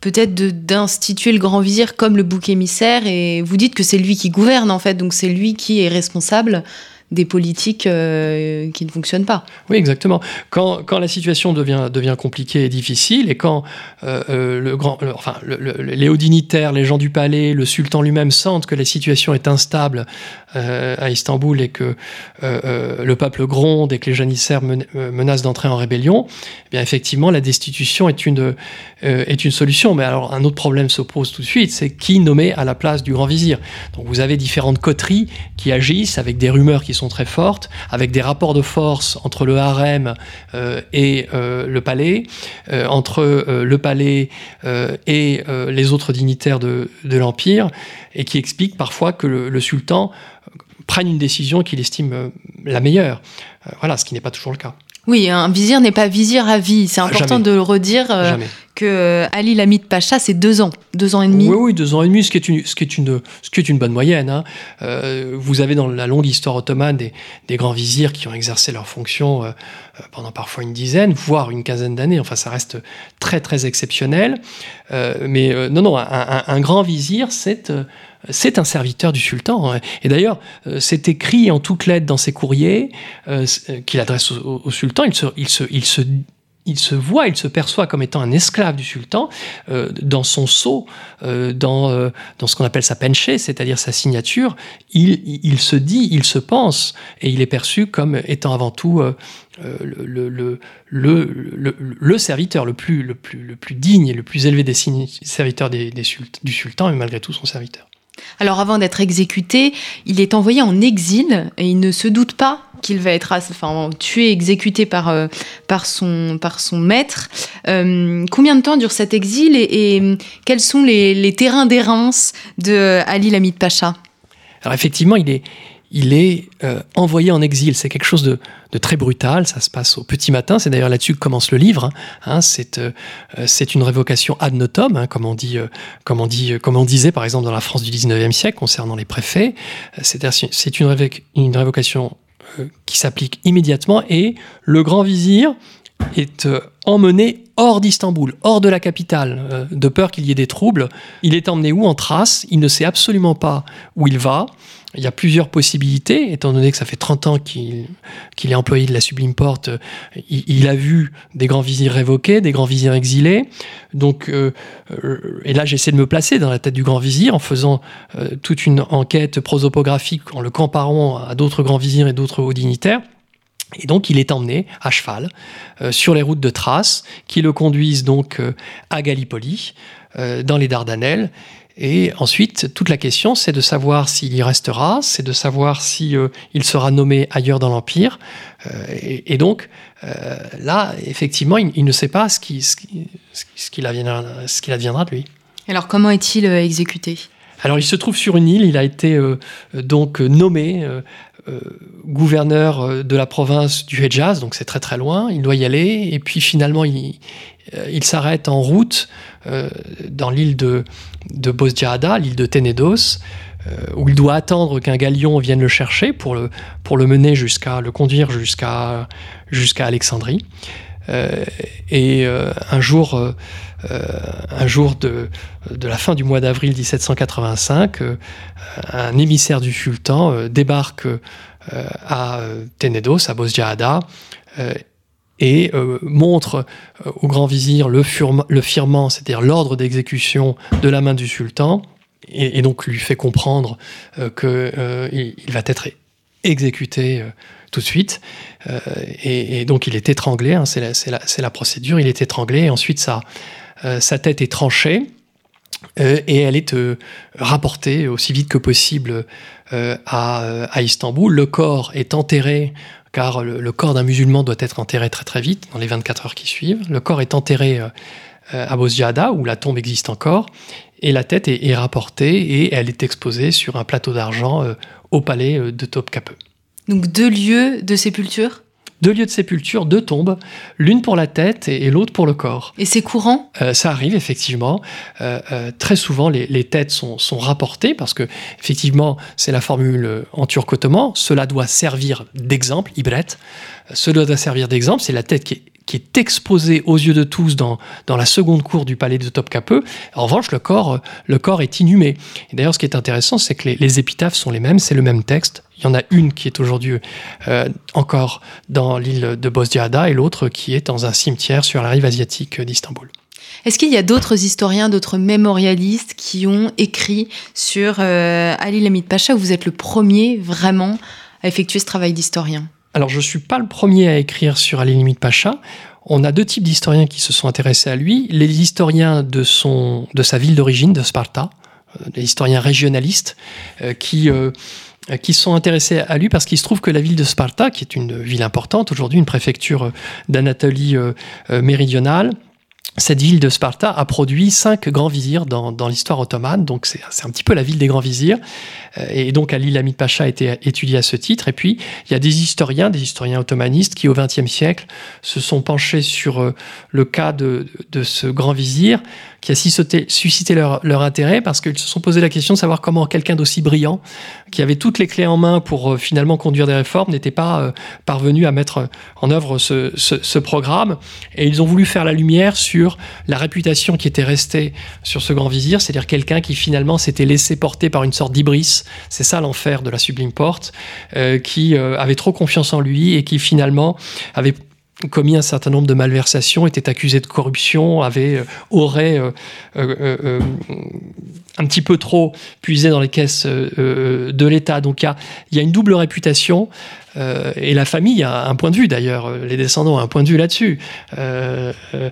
peut-être d'instituer le grand vizir comme le bouc émissaire et vous dites que c'est lui qui gouverne en fait, donc c'est lui qui est responsable des politiques euh, qui ne fonctionnent pas. Oui, exactement. Quand, la situation devient, devient compliquée et difficile, et quand euh, euh, le les hauts dignitaires, les gens du palais, le sultan lui-même sentent que la situation est instable à Istanbul et que le peuple gronde et que les janissaires menacent d'entrer en rébellion, eh bien effectivement, la destitution est une, est une solution. Mais alors, un autre problème se pose tout de suite, c'est qui nommer à la place du grand vizir. Donc, vous avez différentes coteries qui agissent avec des rumeurs qui sont très fortes, avec des rapports de force entre le harem euh, et euh, le palais, euh, entre le palais et les autres dignitaires de, l'Empire, et qui expliquent parfois que le, sultan prenne une décision qu'il estime la meilleure. voilà, ce qui n'est pas toujours le cas. Oui, un vizir n'est pas vizir à vie. C'est important de le redire que euh, Ali Lamid Pacha, c'est deux ans, deux ans et demi. Oui, oui, deux ans et demi, ce qui est une, ce qui est une, ce qui est une bonne moyenne. Hein. Euh, vous avez dans la longue histoire ottomane des, des grands vizirs qui ont exercé leurs fonctions euh, pendant parfois une dizaine, voire une quinzaine d'années. Enfin, ça reste très, très exceptionnel. mais non, non, un, un, grand vizir, c'est c'est un serviteur du sultan. Hein. Et d'ailleurs, c'est écrit en toutes lettres dans ses courriers qu'il adresse au, sultan. Il se, il se, il se il se voit, il se perçoit comme étant un esclave du sultan euh, dans son sceau, euh, dans, euh, dans ce qu'on appelle sa penché, c'est-à-dire sa signature. Il, il, se dit, il se pense, et il est perçu comme étant avant tout le, le, le, le, serviteur le plus, le, plus, le plus digne et le plus élevé des serviteurs des, des du sultan, et malgré tout son serviteur. Alors avant d'être exécuté, il est envoyé en exil et il ne se doute pas qu'il va être enfin, tué, exécuté par, euh, par, son, par son maître. Euh, combien de temps dure cet exil et, quels sont les, terrains d'errance de Ali Lamid Pacha? Alors effectivement, il est, il est euh, envoyé en exil. C'est quelque chose de, très brutal. Ça se passe au petit matin. C'est d'ailleurs là-dessus que commence le livre. Hein. Hein, euh, c'est une révocation ad notum, hein, comme, on dit, euh, comme, on dit, comme on disait par exemple dans la France du 19e siècle concernant les préfets. C'est une, une révocation qui s'applique immédiatement et le grand vizir est emmené hors d'Istanbul, hors de la capitale, de peur qu'il y ait des troubles. Il est emmené où En trace. Il ne sait absolument pas où il va. Il y a plusieurs possibilités, étant donné que ça fait 30 ans qu'il est employé de la Sublime Porte. Il, a vu des grands vizirs révoqués, des grands vizirs exilés. Donc, euh, euh, et là, j'essaie de me placer dans la tête du grand vizir en faisant euh, toute une enquête prosopographique, en le comparant à d'autres grands vizirs et d'autres hauts dignitaires. Et donc, il est emmené à cheval sur les routes de Thrace, qui le conduisent donc à Gallipoli, dans les Dardanelles. Et ensuite, toute la question, c'est de savoir s'il y restera, c'est de savoir si euh, il sera nommé ailleurs dans l'empire. Euh, et, donc, euh, là, effectivement, il, ne sait pas ce qui, ce qui, ce qu'il adviendra, ce adviendra de lui. Alors, comment est-il exécuté? Alors, il se trouve sur une île. Il a été donc nommé. Gouverneur de la province du Hejaz, donc c'est très très loin, il doit y aller, et puis finalement il, il s'arrête en route dans l'île de, de Bosdiada, l'île de Tenedos, euh, où il doit attendre qu'un galion vienne le chercher pour le, pour le mener jusqu'à le conduire jusqu'à jusqu'à Alexandrie. Euh, et euh, un jour, un jour de, la fin du mois d'avril 1785, un émissaire du sultan débarque à Tenedos, à Bosdiada, et euh, montre euh, au grand vizir le, firmant, c'est-à-dire l'ordre d'exécution de la main du sultan, et, donc lui fait comprendre euh, qu'il il va être exécuté tout de suite. Et, donc il est étranglé, hein, c'est la, procédure, il est étranglé, et ensuite sa, sa tête est tranchée. et elle est rapportée aussi vite que possible à, Istanbul. Le corps est enterré car le, corps d'un musulman doit être enterré très très vite, dans les 24 heures qui suivent. Le corps est enterré euh, euh, à Bosdiada, où la tombe existe encore, et la tête est, rapportée et elle est exposée sur un plateau d'argent euh, au palais de Topkapi. Donc deux lieux de sépulture deux lieux de sépulture, deux tombes, l'une pour la tête et, l'autre pour le corps. Et c'est courant? Euh, Ça arrive effectivement. Euh, euh, très souvent, les, têtes sont, rapportées parce que effectivement, c'est la formule en turc ottoman. Cela doit servir d'exemple, ibret. Cela doit servir d'exemple. C'est la tête qui qui est exposé aux yeux de tous dans, dans la seconde cour du palais de Topkapi. En revanche, le corps, le corps est inhumé. D'ailleurs, ce qui est intéressant, c'est que les, épitaphes sont les mêmes, c'est le même texte. Il y en a une qui est aujourd'hui euh, encore dans l'île de Bosdiada et l'autre qui est dans un cimetière sur la rive asiatique d'Istanbul. Est-ce qu'il y a d'autres historiens, d'autres mémorialistes qui ont écrit sur euh, Ali Lamid Pacha vous êtes le premier vraiment à effectuer ce travail d'historien? Alors, je ne suis pas le premier à écrire sur Ali Lamid Pacha. On a deux types d'historiens qui se sont intéressés à lui. Les historiens de, son, de sa ville d'origine, de Sparta, les euh, historiens régionalistes, euh, qui qui sont intéressés à lui parce qu'il se trouve que la ville de Sparta, qui est une ville importante aujourd'hui, une préfecture d'Anatolie méridionale, cette ville de Sparta a produit cinq grands vizirs dans, l'histoire ottomane, donc c'est un petit peu la ville des grands vizirs. Euh, et donc Ali Lamid Pacha a été étudié à ce titre. Et puis il y a des historiens, des historiens ottomanistes qui au XXe siècle se sont penchés sur euh, le cas de, de ce grand vizir qui a suscité leur, leur intérêt parce qu'ils se sont posé la question de savoir comment quelqu'un d'aussi brillant, qui avait toutes les clés en main pour euh, finalement conduire des réformes, n'était pas parvenu à mettre en œuvre ce, ce, programme. Et ils ont voulu faire la lumière sur la réputation qui était restée sur ce grand vizir, c'est-à-dire quelqu'un qui finalement s'était laissé porter par une sorte d'ibris. C'est ça l'enfer de la sublime porte, euh, qui avait trop confiance en lui et qui finalement avait commis un certain nombre de malversations, était accusé de corruption, avait, euh, aurait euh, euh, un petit peu trop puisé dans les caisses de l'État. Donc il y a, une double réputation euh, et la famille a un point de vue d'ailleurs, les descendants ont un point de vue là-dessus. Euh, euh,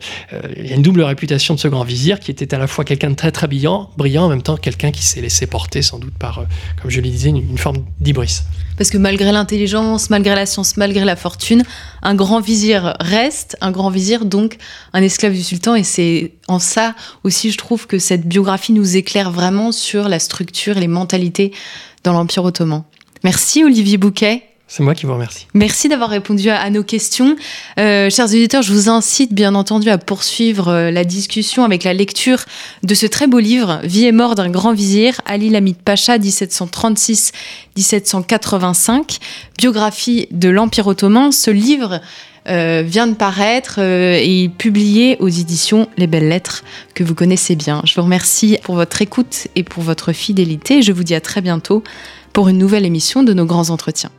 il y a une double réputation de ce grand vizir qui était à la fois quelqu'un de très très brillant, en même temps quelqu'un qui s'est laissé porter sans doute par, comme je le disais, une, forme d'ibris. Parce que malgré l'intelligence, malgré la science, malgré la fortune, un grand vizir reste un grand vizir, donc un esclave du sultan. Et c'est en ça aussi, je trouve que cette biographie nous éclaire vraiment sur la structure et les mentalités dans l'Empire ottoman. Merci Olivier Bouquet. C'est moi qui vous remercie. Merci d'avoir répondu à, nos questions. Euh, chers auditeurs, je vous incite bien entendu à poursuivre euh, la discussion avec la lecture de ce très beau livre, Vie et mort d'un grand vizir, Ali Lamid Pacha, 1736-1785, biographie de l'Empire ottoman. Ce livre euh, vient de paraître et publié aux éditions Les Belles Lettres que vous connaissez bien. Je vous remercie pour votre écoute et pour votre fidélité. Je vous dis à très bientôt pour une nouvelle émission de nos grands entretiens.